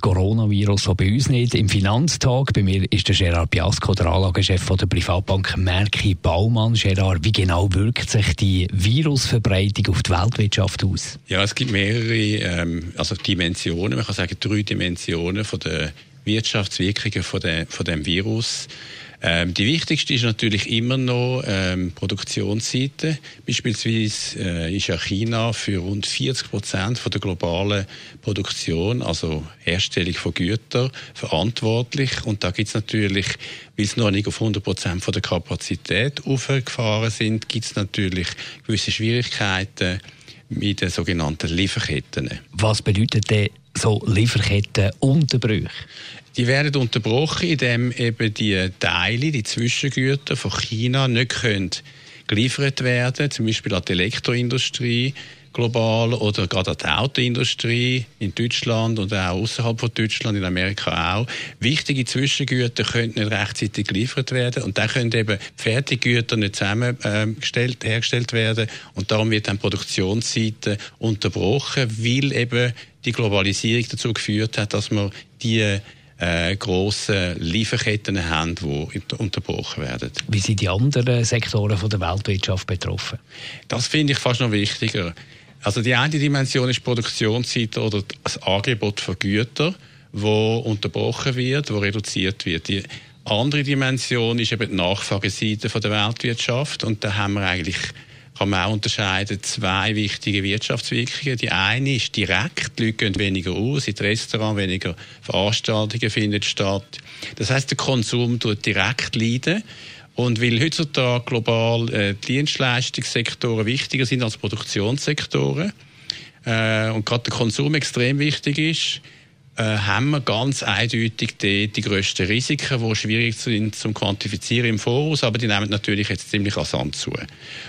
Coronavirus, auch bei uns nicht. Im Finanztag, bei mir ist der Gerard Biasco, der Anlagechef von der Privatbank Merki Baumann. Gerard, wie genau wirkt sich die Virusverbreitung auf die Weltwirtschaft aus? Ja, es gibt mehrere ähm, also Dimensionen, man kann sagen drei Dimensionen von der Wirtschaftswirkungen von, der, von dem Virus. Ähm, die wichtigste ist natürlich immer noch ähm, Produktionsseite. Beispielsweise äh, ist ja China für rund 40 Prozent der globalen Produktion, also Herstellung von Gütern, verantwortlich. Und da gibt es natürlich, weil es noch nicht auf 100 Prozent der Kapazität aufgefahren sind, gibt es natürlich gewisse Schwierigkeiten mit den sogenannten Lieferketten. Was bedeutet denn so Lieferkettenunterbrüche? Die werden unterbrochen, indem eben die Teile, die Zwischengüter von China nicht können geliefert werden, zum Beispiel an die Elektroindustrie global oder gerade an die Autoindustrie in Deutschland und auch außerhalb von Deutschland, in Amerika auch. Wichtige Zwischengüter können nicht rechtzeitig geliefert werden und dann können eben Fertiggüter nicht zusammengestellt, äh, hergestellt werden und darum wird dann Produktionsseite unterbrochen, weil eben die Globalisierung dazu geführt hat, dass man die äh, grossen Lieferketten haben, die unterbrochen werden. Wie sind die anderen Sektoren von der Weltwirtschaft betroffen? Das finde ich fast noch wichtiger. Also die eine Dimension ist die Produktionsseite oder das Angebot von Gütern, wo unterbrochen wird, wo reduziert wird. Die andere Dimension ist eben die Nachfrageseite der Weltwirtschaft und da haben wir eigentlich kann man auch unterscheiden zwei wichtige Wirtschaftswirkungen. Die eine ist direkt, die Leute gehen weniger aus, in Restaurants weniger Veranstaltungen finden statt. Das heißt, der Konsum tut direkt leiden. Und weil heutzutage global äh, Dienstleistungssektoren wichtiger sind als Produktionssektoren äh, und gerade der Konsum extrem wichtig ist, äh, haben wir ganz eindeutig die, die grössten Risiken, die schwierig sind zum Quantifizieren im Voraus, aber die nehmen natürlich jetzt ziemlich rasant zu.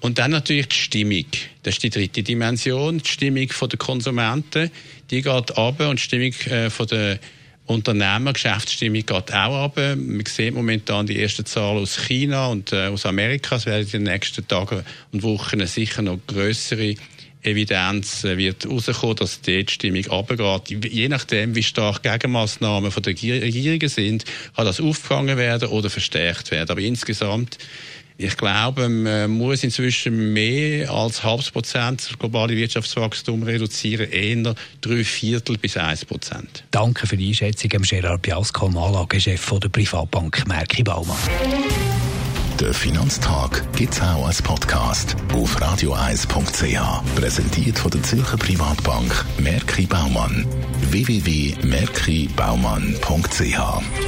Und dann natürlich die Stimmung. Das ist die dritte Dimension, die Stimmung der Konsumenten. Die geht ab und die Stimmung äh, von der Unternehmer, Geschäftsstimmung geht auch ab. Man sieht momentan die ersten Zahlen aus China und äh, aus Amerika. Es werden in den nächsten Tagen und Wochen sicher noch größere Evidenz äh, wird herauskommen, dass die Stimmung runtergeht. Je nachdem, wie stark Gegenmaßnahmen von der Regierungen sind, kann das aufgefangen werden oder verstärkt werden. Aber insgesamt ich glaube, man muss inzwischen mehr als halbes Prozent das globale Wirtschaftswachstum reduzieren, eher drei Viertel bis eins Prozent. Danke für die Einschätzung, Gerard Biasco, Anlagechef der Privatbank Merki Baumann. Der Finanztag gibt es auch als Podcast auf radioeis.ch. Präsentiert von der Zürcher Privatbank Merki Baumann. www.merkibaumann.ch